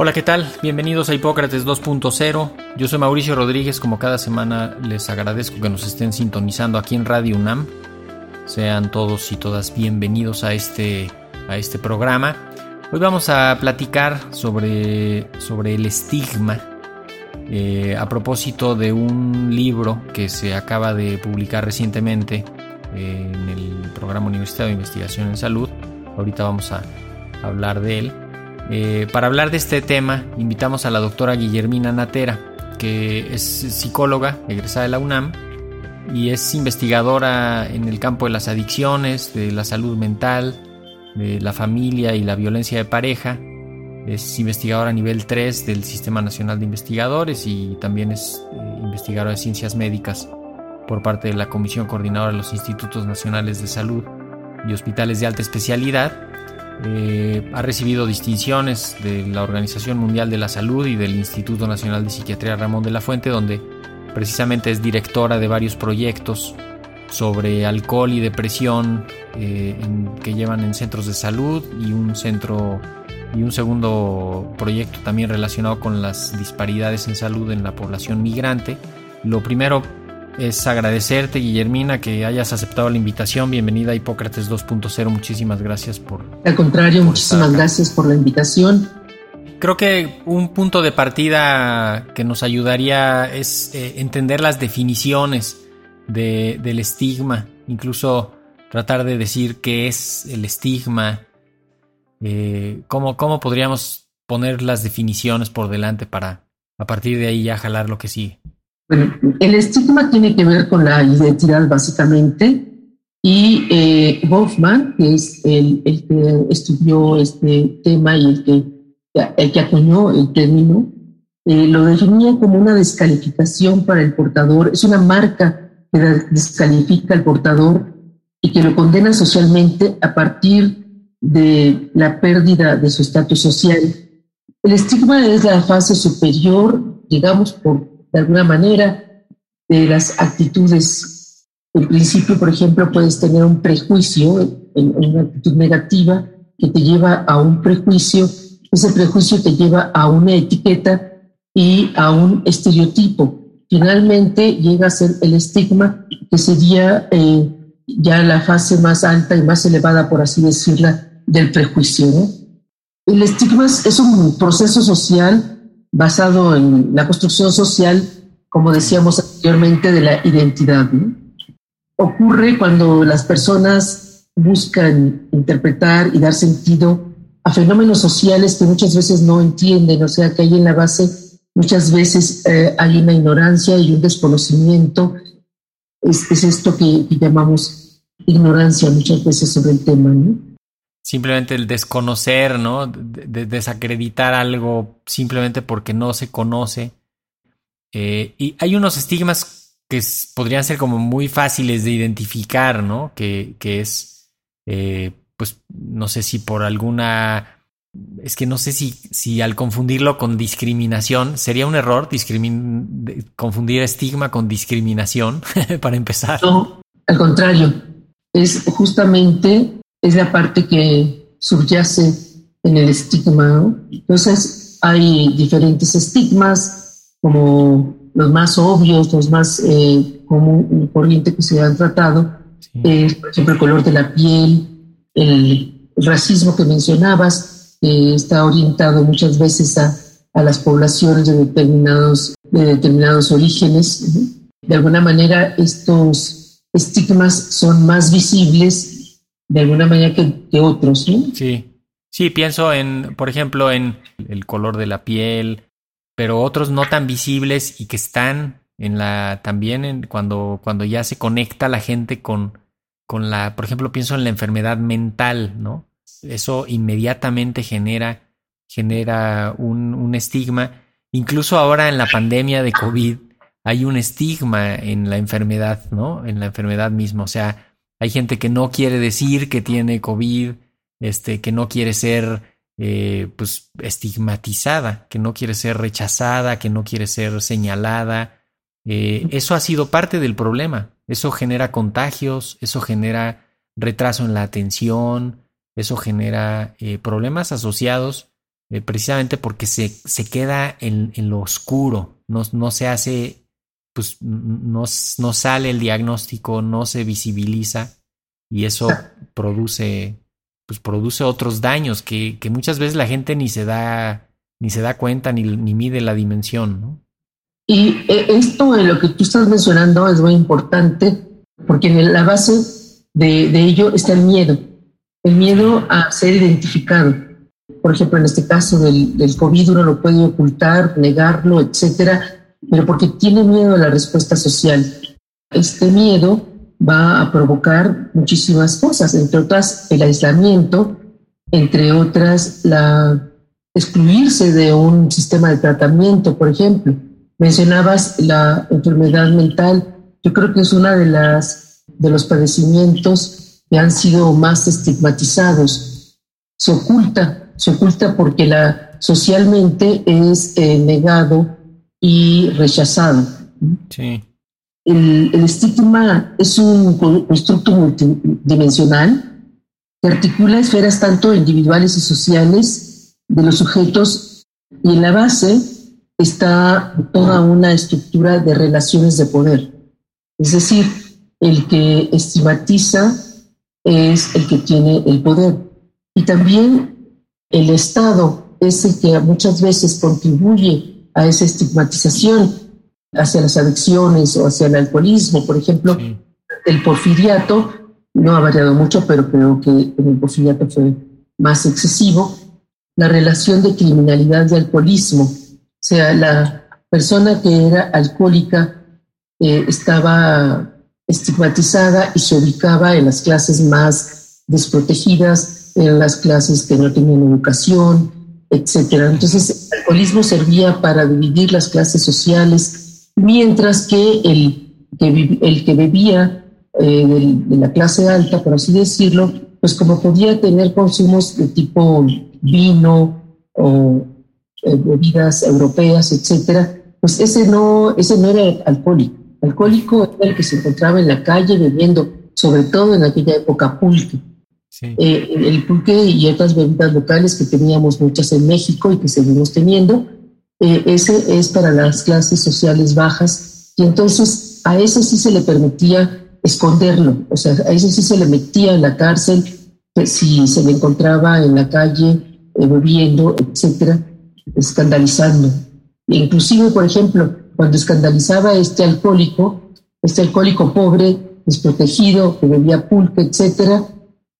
Hola, ¿qué tal? Bienvenidos a Hipócrates 2.0. Yo soy Mauricio Rodríguez, como cada semana les agradezco que nos estén sintonizando aquí en Radio UNAM. Sean todos y todas bienvenidos a este, a este programa. Hoy vamos a platicar sobre, sobre el estigma eh, a propósito de un libro que se acaba de publicar recientemente eh, en el programa Universitario de Investigación en Salud. Ahorita vamos a hablar de él. Eh, para hablar de este tema, invitamos a la doctora Guillermina Natera, que es psicóloga egresada de la UNAM y es investigadora en el campo de las adicciones, de la salud mental, de la familia y la violencia de pareja. Es investigadora nivel 3 del Sistema Nacional de Investigadores y también es eh, investigadora de ciencias médicas por parte de la Comisión Coordinadora de los Institutos Nacionales de Salud y Hospitales de Alta Especialidad eh, ha recibido distinciones de la Organización Mundial de la Salud y del Instituto Nacional de Psiquiatría Ramón de la Fuente, donde precisamente es directora de varios proyectos sobre alcohol y depresión eh, que llevan en centros de salud y un centro y un segundo proyecto también relacionado con las disparidades en salud en la población migrante. Lo primero es agradecerte, Guillermina, que hayas aceptado la invitación. Bienvenida a Hipócrates 2.0. Muchísimas gracias por. Al contrario, muchísimas gracias por la invitación. Creo que un punto de partida que nos ayudaría es eh, entender las definiciones del estigma, incluso tratar de decir qué es el estigma, eh, cómo, cómo podríamos poner las definiciones por delante para a partir de ahí ya jalar lo que sigue. Bueno, el estigma tiene que ver con la identidad básicamente y eh, Hoffman, que es el, que estudió este tema y el que, el que acuñó el término, eh, lo definía como una descalificación para el portador, es una marca que descalifica al portador y que lo condena socialmente a partir de la pérdida de su estatus social. El estigma es la fase superior, digamos, por de alguna manera de las actitudes. En principio, por ejemplo, puedes tener un prejuicio, una actitud negativa que te lleva a un prejuicio, ese prejuicio te lleva a una etiqueta y a un estereotipo. Finalmente llega a ser el estigma, que sería eh, ya la fase más alta y más elevada, por así decirla, del prejuicio. El estigma es un proceso social basado en la construcción social, como decíamos anteriormente, de la identidad. Ocurre cuando las personas buscan interpretar y dar sentido a fenómenos sociales que muchas veces no entienden, o sea que ahí en la base muchas veces eh, hay una ignorancia y un desconocimiento. Es, esto que, llamamos ignorancia muchas veces sobre el tema. ¿no? Simplemente el desconocer, ¿no? De, desacreditar algo simplemente porque no se conoce. Eh, y hay unos estigmas que podrían ser como muy fáciles de identificar, ¿no? Que, es, eh, pues, no sé si por alguna... Es que no sé si, si al confundirlo con discriminación sería un error confundir estigma con discriminación para empezar. No, al contrario, es justamente es la parte que subyace en el estigma. Entonces, hay diferentes estigmas, como los más obvios, los más eh, común, corriente que se han tratado, por ejemplo, el color de la piel, el racismo que mencionabas, que está orientado muchas veces a, a las poblaciones de determinados, de determinados orígenes. De alguna manera, estos estigmas son más visibles de alguna manera que, otros, ¿no? Sí. Sí, pienso en, por ejemplo, en el color de la piel, pero otros no tan visibles y que están en la también en cuando cuando ya se conecta la gente con con la, por ejemplo, pienso en la enfermedad mental, ¿no? Eso inmediatamente genera genera un, un estigma. Incluso ahora en la pandemia de COVID hay un estigma en la enfermedad, ¿no? En la enfermedad misma. O sea, hay gente que no quiere decir que tiene COVID, este, que no quiere ser eh, pues estigmatizada, que no quiere ser rechazada, que no quiere ser señalada. Eh, eso ha sido parte del problema. Eso genera contagios, eso genera retraso en la atención, eso genera eh, problemas asociados precisamente porque se, se queda en, en, lo oscuro, no, no se hace, pues no, no sale el diagnóstico, no se visibiliza y eso produce pues produce otros daños que, que, muchas veces la gente ni se da, ni se da cuenta ni, ni mide la dimensión, ¿no? Y eh, esto de lo que tú estás mencionando es muy importante porque en la base de, de ello está el miedo, el miedo a ser identificado. Por ejemplo, en este caso del, del COVID uno lo puede ocultar, negarlo, etcétera, pero porque tiene miedo a la respuesta social. Este miedo va a provocar muchísimas cosas, entre otras el aislamiento, entre otras la excluirse de un sistema de tratamiento, por ejemplo. Mencionabas la enfermedad mental, yo creo que es una de las de los padecimientos que han sido más estigmatizados. Se oculta, se oculta porque la socialmente es eh, negado y rechazado. Sí el, el estigma es un constructo multidimensional que articula esferas tanto individuales y sociales de los sujetos y en la base está toda una estructura de relaciones de poder. Es decir, el que estigmatiza es el que tiene el poder. Y también el Estado es el que muchas veces contribuye a esa estigmatización hacia las adicciones o hacia el alcoholismo. Por ejemplo, el porfiriato no ha variado mucho, pero creo que en el porfiriato fue más excesivo. La relación de criminalidad y alcoholismo, o sea, la persona que era alcohólica eh, estaba estigmatizada y se ubicaba en las clases más desprotegidas, en las clases que no tenían educación, etcétera. Entonces, el alcoholismo servía para dividir las clases sociales mientras que el que, el que bebía eh, de, la clase alta, por así decirlo, pues como podía tener consumos de tipo vino o eh, bebidas europeas, etcétera, pues ese no, ese no era alcohólico. Alcohólico era el que se encontraba en la calle bebiendo, sobre todo en aquella época pulque. Eh, el pulque y otras bebidas locales que teníamos muchas en México y que seguimos teniendo, eh, ese es para las clases sociales bajas. Y entonces a ese sí se le permitía esconderlo, o sea, a ese sí se le metía en la cárcel si se le encontraba en la calle eh, bebiendo, etcétera, escandalizando. E inclusive, por ejemplo, cuando escandalizaba a este alcohólico, este alcohólico pobre, desprotegido, que bebía pulque, etcétera,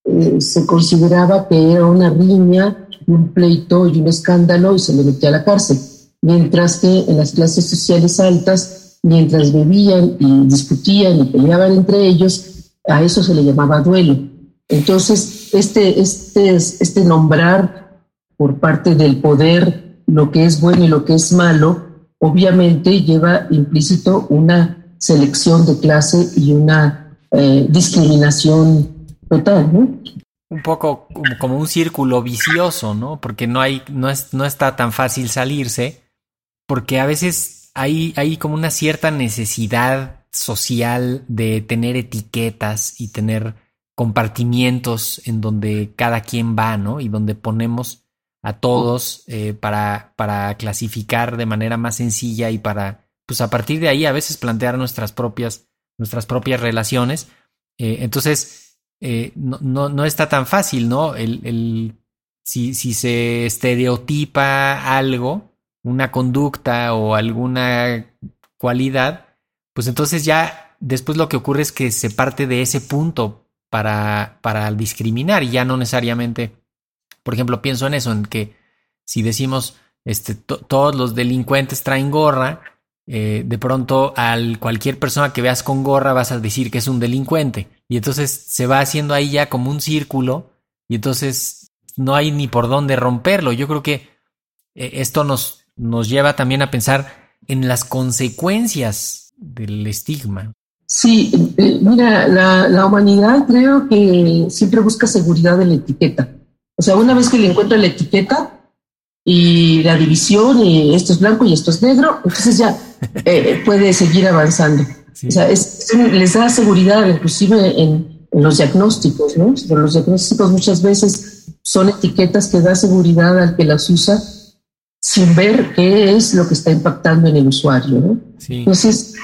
eh, se consideraba que era una riña, un pleito y un escándalo y se le metía a la cárcel mientras que en las clases sociales altas, mientras bebían y discutían y peleaban entre ellos, a eso se le llamaba duelo. Entonces, este, este, este nombrar por parte del poder lo que es bueno y lo que es malo, obviamente lleva implícito una selección de clase y una eh, discriminación total, ¿no? un poco como, un círculo vicioso, ¿no? Porque no hay, no, es, no está tan fácil salirse porque a veces hay, hay como una cierta necesidad social de tener etiquetas y tener compartimientos en donde cada quien va, ¿no? Y donde ponemos a todos eh, para, para clasificar de manera más sencilla y para, pues a partir de ahí a veces plantear nuestras propias, nuestras propias relaciones. Eh, entonces, eh, no, no, no, está tan fácil, ¿no? El, el, si, si se estereotipa algo, una conducta o alguna cualidad, pues entonces ya después lo que ocurre es que se parte de ese punto para, para discriminar y ya no necesariamente, por ejemplo, pienso en eso, en que si decimos, este, todos los delincuentes traen gorra, eh, de pronto al cualquier persona que veas con gorra vas a decir que es un delincuente. Y entonces se va haciendo ahí ya como un círculo y entonces no hay ni por dónde romperlo. Yo creo que eh, esto nos, nos lleva también a pensar en las consecuencias del estigma. Sí, eh, mira, la, la, humanidad creo que siempre busca seguridad en la etiqueta. O sea, una vez que le encuentra la etiqueta y la división y esto es blanco y esto es negro, entonces ya eh, puede seguir avanzando. O sea, les da seguridad inclusive en, en los diagnósticos, ¿no? Pero los diagnósticos muchas veces son etiquetas que da seguridad al que las usa sin ver qué es lo que está impactando en el usuario, ¿no? Entonces,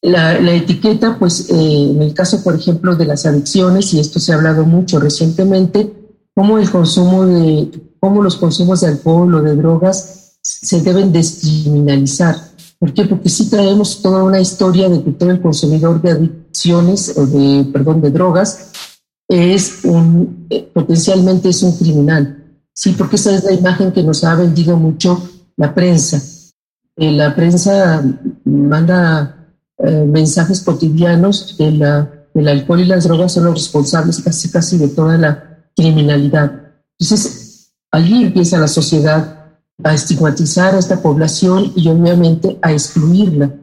la, la, etiqueta, pues eh, en el caso, por ejemplo, de las adicciones, y esto se ha hablado mucho recientemente, cómo el consumo de, cómo los consumos de alcohol o de drogas se deben descriminalizar. ¿Por qué? Porque sí traemos toda una historia de que todo el consumidor de adicciones o de, perdón, de drogas es un, eh, potencialmente es un criminal. Sí, porque esa es la imagen que nos ha vendido mucho la prensa. Eh, la prensa manda eh, mensajes cotidianos de la, del alcohol y las drogas son los responsables casi casi de toda la criminalidad. Entonces, allí empieza la sociedad a estigmatizar a esta población y obviamente a excluirla.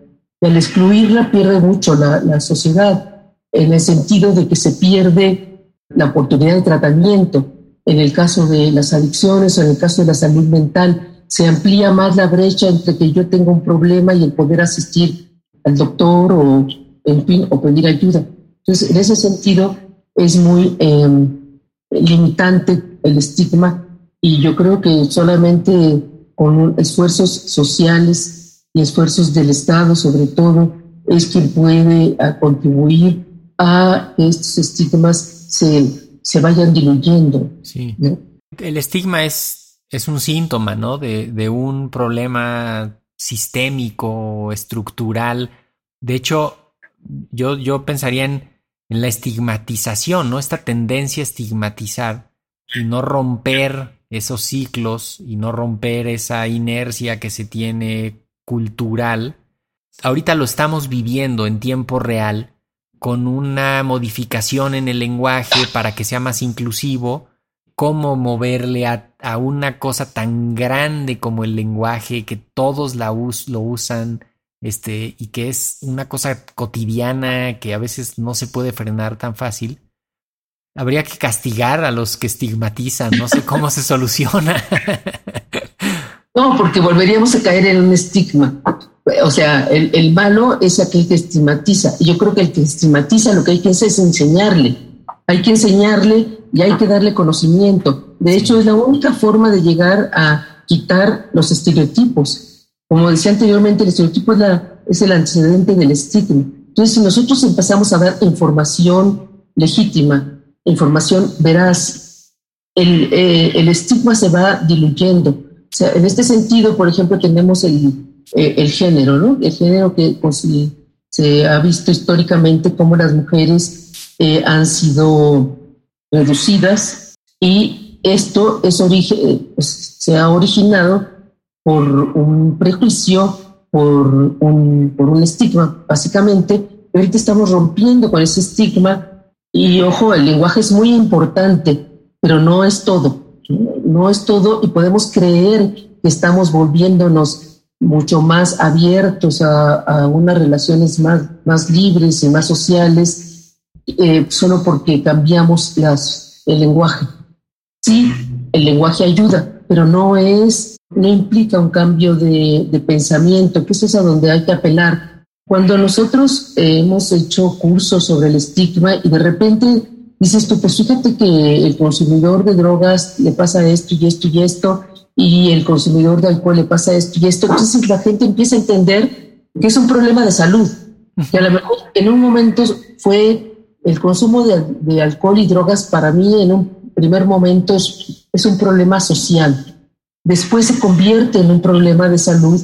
Y al excluirla pierde mucho la, sociedad, en el sentido de que se pierde la oportunidad de tratamiento. En el caso de las adicciones o en el caso de la salud mental, se amplía más la brecha entre que yo tengo un problema y el poder asistir al doctor o, en fin, o pedir ayuda. Entonces, en ese sentido, es muy eh, limitante el estigma y yo creo que solamente con esfuerzos sociales y esfuerzos del Estado, sobre todo, es quien puede contribuir a que estos estigmas se, se vayan diluyendo. Sí. El estigma es, es un síntoma, ¿no? De, de un problema sistémico, estructural. De hecho, yo, yo pensaría en, en la estigmatización, ¿no? Esta tendencia a estigmatizar y no romper esos ciclos y no romper esa inercia que se tiene cultural. Ahorita lo estamos viviendo en tiempo real con una modificación en el lenguaje para que sea más inclusivo, cómo moverle a, una cosa tan grande como el lenguaje que todos la us, lo usan este, y que es una cosa cotidiana que a veces no se puede frenar tan fácil Habría que castigar a los que estigmatizan, no sé cómo se soluciona. No, porque volveríamos a caer en un estigma. O sea, el, malo es aquel que estigmatiza. Yo creo que el que estigmatiza lo que hay que hacer es enseñarle. Hay que enseñarle y hay que darle conocimiento. De hecho, es la única forma de llegar a quitar los estereotipos. Como decía anteriormente, el estereotipo es, la, es el antecedente del estigma. Entonces, si nosotros empezamos a dar información legítima, información veraz, el, eh, el estigma se va diluyendo. O sea, en este sentido, por ejemplo, tenemos el, eh, el género, ¿no? El género que pues, se ha visto históricamente cómo las mujeres eh, han sido reducidas y esto es origen, pues, se ha originado por un prejuicio, por un, por un estigma, básicamente. Ahorita estamos rompiendo con ese estigma y ojo, el lenguaje es muy importante, pero no es todo. No es todo y podemos creer que estamos volviéndonos mucho más abiertos a, unas relaciones más, más libres y más sociales eh, solo porque cambiamos el lenguaje. Sí, el lenguaje ayuda, pero no es, no implica un cambio de, de pensamiento, que eso es a donde hay que apelar cuando nosotros eh, hemos hecho cursos sobre el estigma y de repente dices tú, pues fíjate que el consumidor de drogas le pasa esto y esto y esto, y el consumidor de alcohol le pasa esto y esto, entonces la gente empieza a entender que es un problema de salud, que a lo mejor en un momento fue el consumo de, de alcohol y drogas para mí en un primer momento es, es un problema social, después se convierte en un problema de salud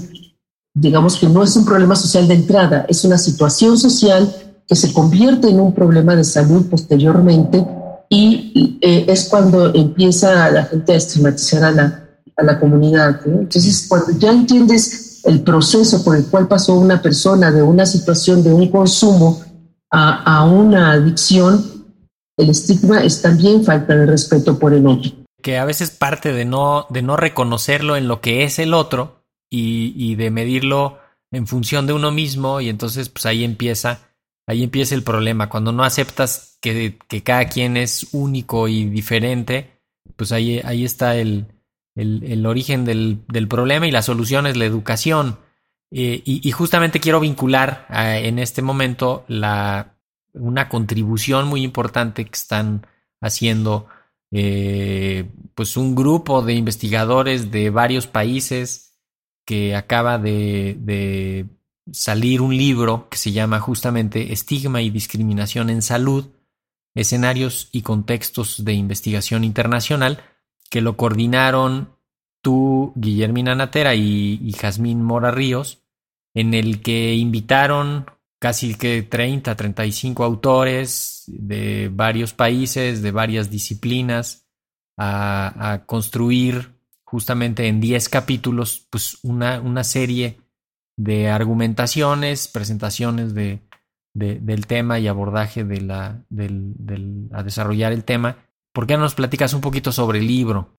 digamos que no es un problema social de entrada, es una situación social que se convierte en un problema de salud posteriormente y eh, es cuando empieza la gente a estigmatizar a la, a la comunidad. Entonces, cuando ya entiendes el proceso por el cual pasó una persona de una situación de un consumo a, a una adicción, el estigma es también falta de respeto por el otro. Que a veces parte de no, de no reconocerlo en lo que es el otro y, de medirlo en función de uno mismo y entonces pues ahí empieza Ahí empieza el problema. Cuando no aceptas que, que cada quien es único y diferente, pues ahí, ahí está el, el, el origen del, del, problema y la solución es la educación. Eh, y, justamente quiero vincular a, en este momento la, una contribución muy importante que están haciendo eh, pues un grupo de investigadores de varios países que acaba de, salir un libro que se llama justamente Estigma y Discriminación en Salud, escenarios y contextos de investigación internacional, que lo coordinaron tú, Guillermina Natera y, y Jazmín Mora Ríos, en el que invitaron casi que 30, 35 autores de varios países, de varias disciplinas, a construir justamente en 10 capítulos pues una, una serie de argumentaciones, presentaciones de, de, del tema y abordaje de la, del, del, a desarrollar el tema. ¿Por qué no nos platicas un poquito sobre el libro?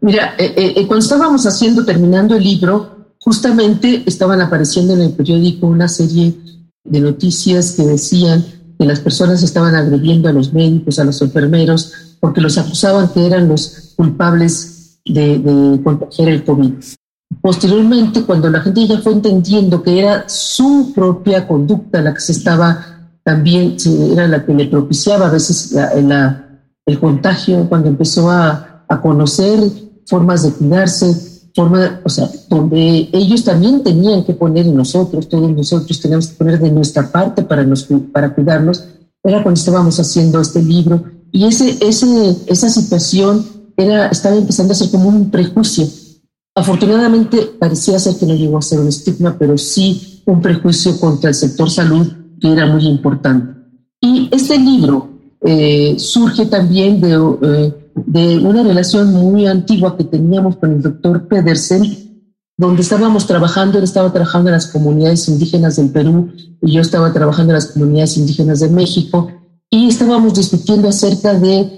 Mira, eh, eh, cuando estábamos haciendo, terminando el libro, justamente estaban apareciendo en el periódico una serie de noticias que decían que las personas estaban agrediendo a los médicos, a los enfermeros, porque los acusaban que eran los culpables de, contagiar el COVID. Posteriormente, cuando la gente ya fue entendiendo que era su propia conducta la que se estaba también, era la que le propiciaba a veces el contagio, cuando empezó a, a, conocer formas de cuidarse, forma, o sea, donde ellos también tenían que poner en nosotros, todos nosotros teníamos que poner de nuestra parte para, nos, para cuidarnos, era cuando estábamos haciendo este libro. Y ese, esa situación era, estaba empezando a ser como un prejuicio Afortunadamente, parecía ser que no llegó a ser un estigma, pero sí un prejuicio contra el sector salud que era muy importante. Y este libro eh, surge también de, eh, de una relación muy antigua que teníamos con el doctor Pedersen, donde estábamos trabajando, él estaba trabajando en las comunidades indígenas del Perú y yo estaba trabajando en las comunidades indígenas de México y estábamos discutiendo acerca de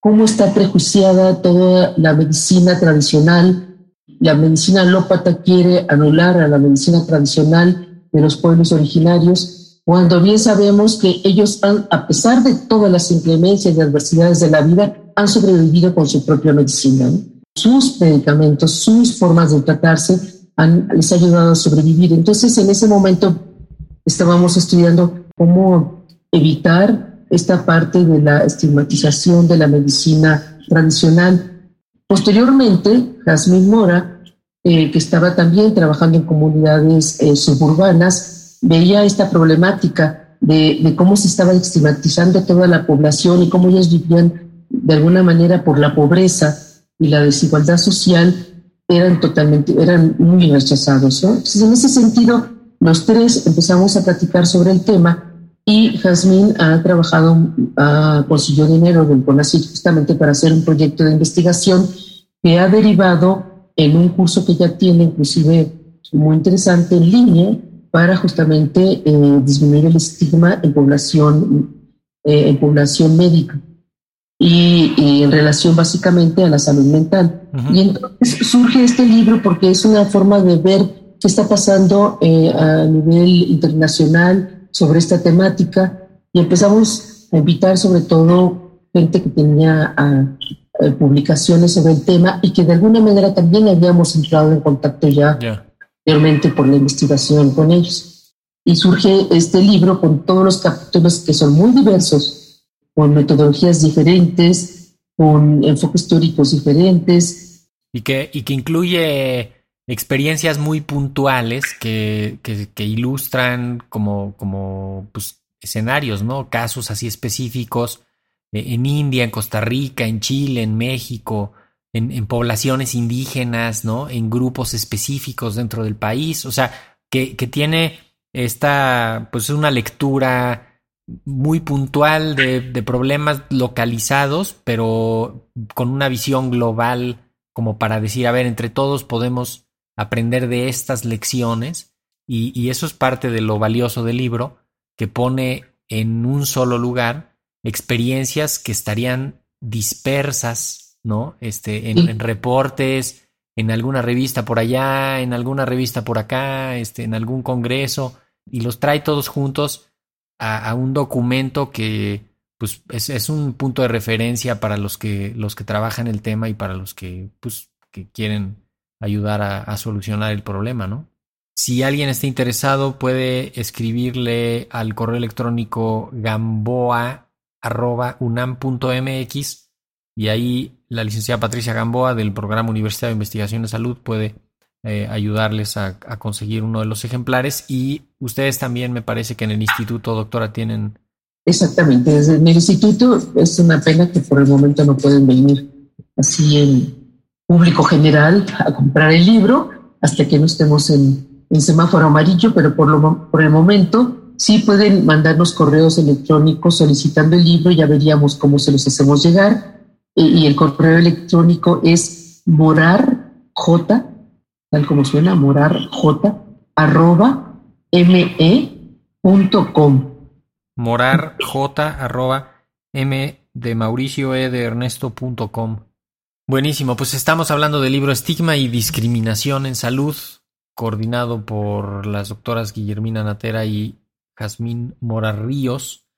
cómo está prejuiciada toda la medicina tradicional la medicina alópata quiere anular a la medicina tradicional de los pueblos originarios, cuando bien sabemos que ellos, han, a pesar de todas las inclemencias y adversidades de la vida, han sobrevivido con su propia medicina. Sus medicamentos, sus formas de tratarse han, les ha ayudado a sobrevivir. Entonces, en ese momento estábamos estudiando cómo evitar esta parte de la estigmatización de la medicina tradicional Posteriormente, Jazmín Mora, eh, que estaba también trabajando en comunidades eh, suburbanas, veía esta problemática de, cómo se estaba estigmatizando toda la población y cómo ellos vivían de alguna manera por la pobreza y la desigualdad social, eran totalmente, eran muy rechazados. Entonces, en ese sentido, los tres empezamos a platicar sobre el tema y Jazmín ha trabajado, ha, consiguió dinero del CONACYT justamente para hacer un proyecto de investigación que ha derivado en un curso que ya tiene, inclusive muy interesante, en línea, para justamente eh, disminuir el estigma en población, eh, en población médica y, y, en relación básicamente a la salud mental. Uh -huh. Y entonces surge este libro porque es una forma de ver qué está pasando eh, a nivel internacional, sobre esta temática y empezamos a invitar sobre todo gente que tenía uh, uh, publicaciones sobre el tema y que de alguna manera también habíamos entrado en contacto ya yeah. anteriormente por la investigación con ellos. Y surge este libro con todos los capítulos que son muy diversos, con metodologías diferentes, con enfoques teóricos diferentes. Y que, y que incluye experiencias muy puntuales que, que, ilustran como, como pues, escenarios, ¿no? Casos así específicos eh, en India, en Costa Rica, en Chile, en México, en, en, poblaciones indígenas, ¿no? En grupos específicos dentro del país. O sea, que, que tiene esta, pues una lectura muy puntual de, de, problemas localizados, pero con una visión global como para decir, a ver, entre todos podemos aprender de estas lecciones y, y eso es parte de lo valioso del libro, que pone en un solo lugar experiencias que estarían dispersas, ¿no? Este, en, en, reportes, en alguna revista por allá, en alguna revista por acá, este, en algún congreso, y los trae todos juntos a, a un documento que pues es, es, un punto de referencia para los que, los que trabajan el tema y para los que, pues, que quieren ayudar a, solucionar el problema, ¿no? Si alguien está interesado, puede escribirle al correo electrónico gamboa.unam.mx y ahí la licenciada Patricia Gamboa del Programa Universidad de Investigación de Salud puede eh, ayudarles a, a, conseguir uno de los ejemplares. Y ustedes también, me parece que en el instituto, doctora, tienen. Exactamente, desde el instituto es una pena que por el momento no pueden venir así en público general a comprar el libro hasta que no estemos en, en semáforo amarillo, pero por, lo, por el momento sí pueden mandarnos correos electrónicos solicitando el libro, ya veríamos cómo se los hacemos llegar. Y, y el correo electrónico es morar j tal como suena, morar j, arroba me.com. Morar j, arroba m de Mauricio e de. Buenísimo, pues estamos hablando del libro Estigma y Discriminación en Salud, coordinado por las doctoras Guillermina Natera y Jazmín Mora Ríos.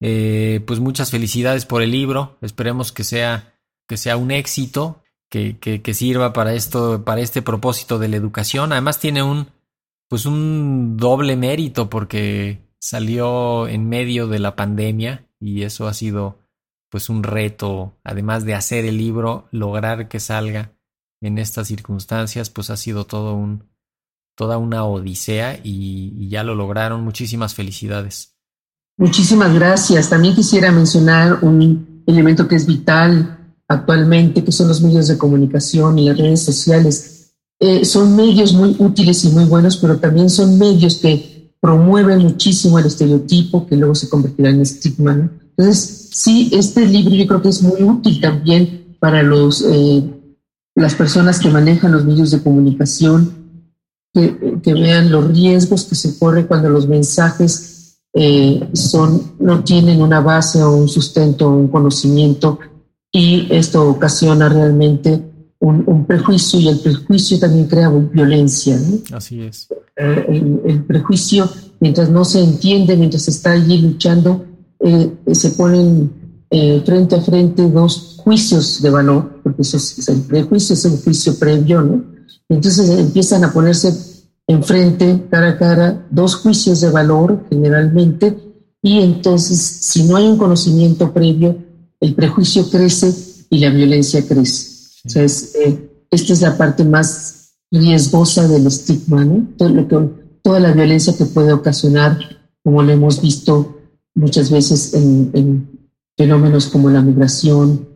Eh, pues muchas felicidades por el libro, esperemos que sea, que sea un éxito que, que, que, sirva para esto, para este propósito de la educación. Además tiene un, pues un doble mérito porque salió en medio de la pandemia y eso ha sido pues un reto, además de hacer el libro, lograr que salga en estas circunstancias, pues ha sido todo un, toda una odisea y, ya lo lograron. Muchísimas felicidades. Muchísimas gracias. También quisiera mencionar un elemento que es vital actualmente, que son los medios de comunicación y las redes sociales. Eh, son medios muy útiles y muy buenos, pero también son medios que promueven muchísimo el estereotipo que luego se convertirá en estigma. ¿no? Entonces, sí, este libro yo creo que es muy útil también para los, eh, las personas que manejan los medios de comunicación, que, que vean los riesgos que se corren cuando los mensajes eh, son, no tienen una base o un sustento o un conocimiento y esto ocasiona realmente un, un, prejuicio y el prejuicio también crea violencia. ¿no? Así es. El, el, prejuicio, mientras no se entiende, mientras está allí luchando, eh, se ponen eh, frente a frente dos juicios de valor, porque eso es, el prejuicio es un juicio previo, ¿no? Entonces empiezan a ponerse enfrente, cara a cara, dos juicios de valor generalmente, y entonces si no hay un conocimiento previo, el prejuicio crece y la violencia crece. O sea, es, eh, esta es la parte más riesgosa del estigma, ¿no? Todo lo que, toda la violencia que puede ocasionar, como lo hemos visto muchas veces en, en fenómenos como la migración,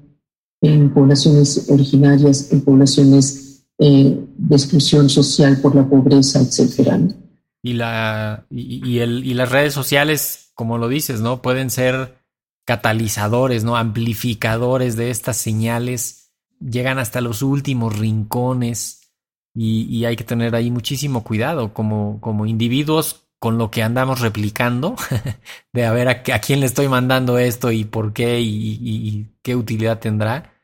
en poblaciones originarias, en poblaciones eh, de exclusión social por la pobreza, etcétera. ¿no? Y, la, y, el, y las redes sociales, como lo dices, ¿no? Pueden ser catalizadores, ¿no? Amplificadores de estas señales, llegan hasta los últimos rincones y, y hay que tener ahí muchísimo cuidado como, como individuos con lo que andamos replicando, de a ver a, quién le estoy mandando esto y por qué y, qué utilidad tendrá,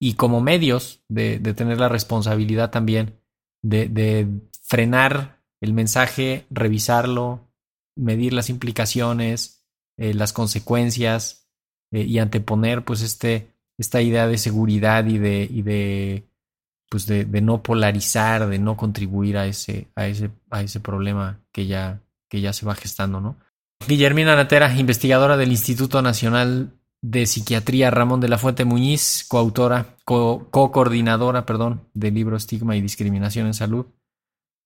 y como medios de, tener la responsabilidad también de, frenar el mensaje, revisarlo, medir las implicaciones, eh, las consecuencias eh, y anteponer pues este, esta idea de seguridad y de, y de pues de, no polarizar, de no contribuir a ese, a ese, a ese problema que ya, que ya se va gestando, ¿no? Guillermina Natera, investigadora del Instituto Nacional de Psiquiatría Ramón de la Fuente Muñiz, coautora, co-coordinadora, perdón, del libro Estigma y Discriminación en Salud.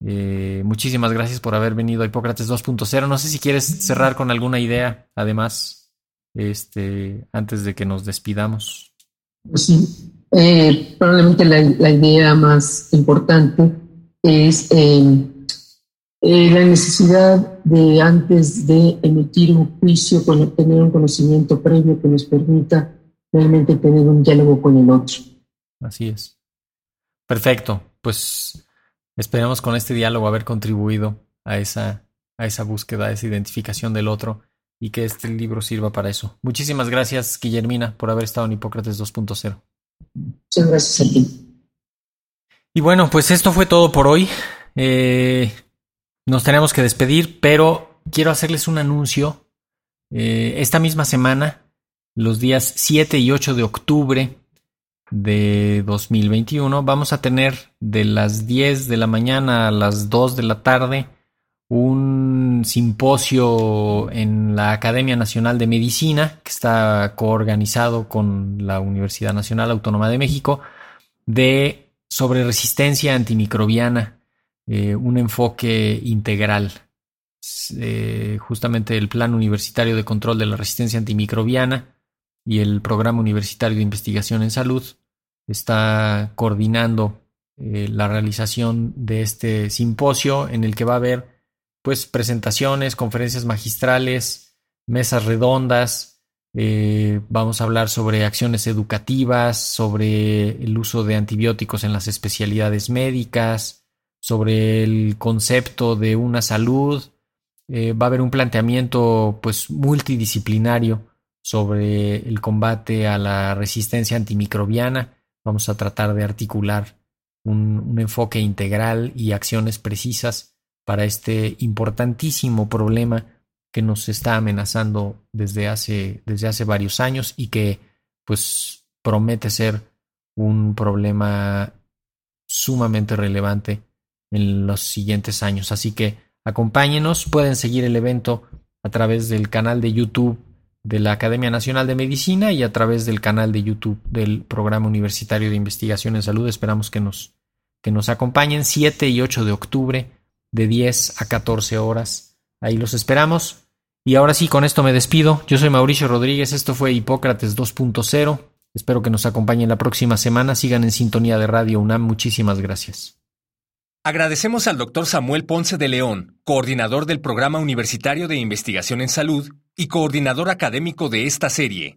Eh, muchísimas gracias por haber venido a Hipócrates 2.0. No sé si quieres cerrar con alguna idea, además, este, antes de que nos despidamos. Sí, eh, probablemente la, la, idea más importante es eh, eh, la necesidad de antes de emitir un juicio, tener un conocimiento previo que nos permita realmente tener un diálogo con el otro. Así es. Perfecto. Pues esperemos con este diálogo haber contribuido a esa, a esa búsqueda, a esa identificación del otro y que este libro sirva para eso. Muchísimas gracias, Guillermina, por haber estado en Hipócrates 2.0. Muchas gracias a ti. Y bueno, pues esto fue todo por hoy. Eh, nos tenemos que despedir, pero quiero hacerles un anuncio. Eh, esta misma semana, los días 7 y 8 de octubre de 2021, vamos a tener de las 10 de la mañana a las 2 de la tarde un simposio en la Academia Nacional de Medicina, que está coorganizado con la Universidad Nacional Autónoma de México, de sobre resistencia antimicrobiana, eh, un enfoque integral. Eh, justamente el Plan Universitario de Control de la Resistencia Antimicrobiana y el Programa Universitario de Investigación en Salud está coordinando eh, la realización de este simposio en el que va a haber pues presentaciones, conferencias magistrales, mesas redondas. Vamos a hablar sobre acciones educativas, sobre el uso de antibióticos en las especialidades médicas, sobre el concepto de una salud. Eh, va a haber un planteamiento pues multidisciplinario sobre el combate a la resistencia antimicrobiana. Vamos a tratar de articular un enfoque integral y acciones precisas para este importantísimo problema que nos está amenazando desde hace, desde hace varios años y que pues promete ser un problema sumamente relevante en los siguientes años. Así que acompáñenos, pueden seguir el evento a través del canal de YouTube de la Academia Nacional de Medicina y a través del canal de YouTube del Programa Universitario de Investigación en Salud. Esperamos que nos, que nos acompañen 7 y 8 de octubre de 10 a 14 horas. Ahí los esperamos. Y ahora sí, con esto me despido. Yo soy Mauricio Rodríguez, esto fue Hipócrates 2.0. Espero que nos acompañen la próxima semana. Sigan en sintonía de Radio UNAM. Muchísimas gracias. Agradecemos al doctor Samuel Ponce de León, coordinador del Programa Universitario de Investigación en Salud y coordinador académico de esta serie